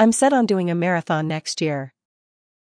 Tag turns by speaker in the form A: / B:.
A: I'm set on doing a marathon next year.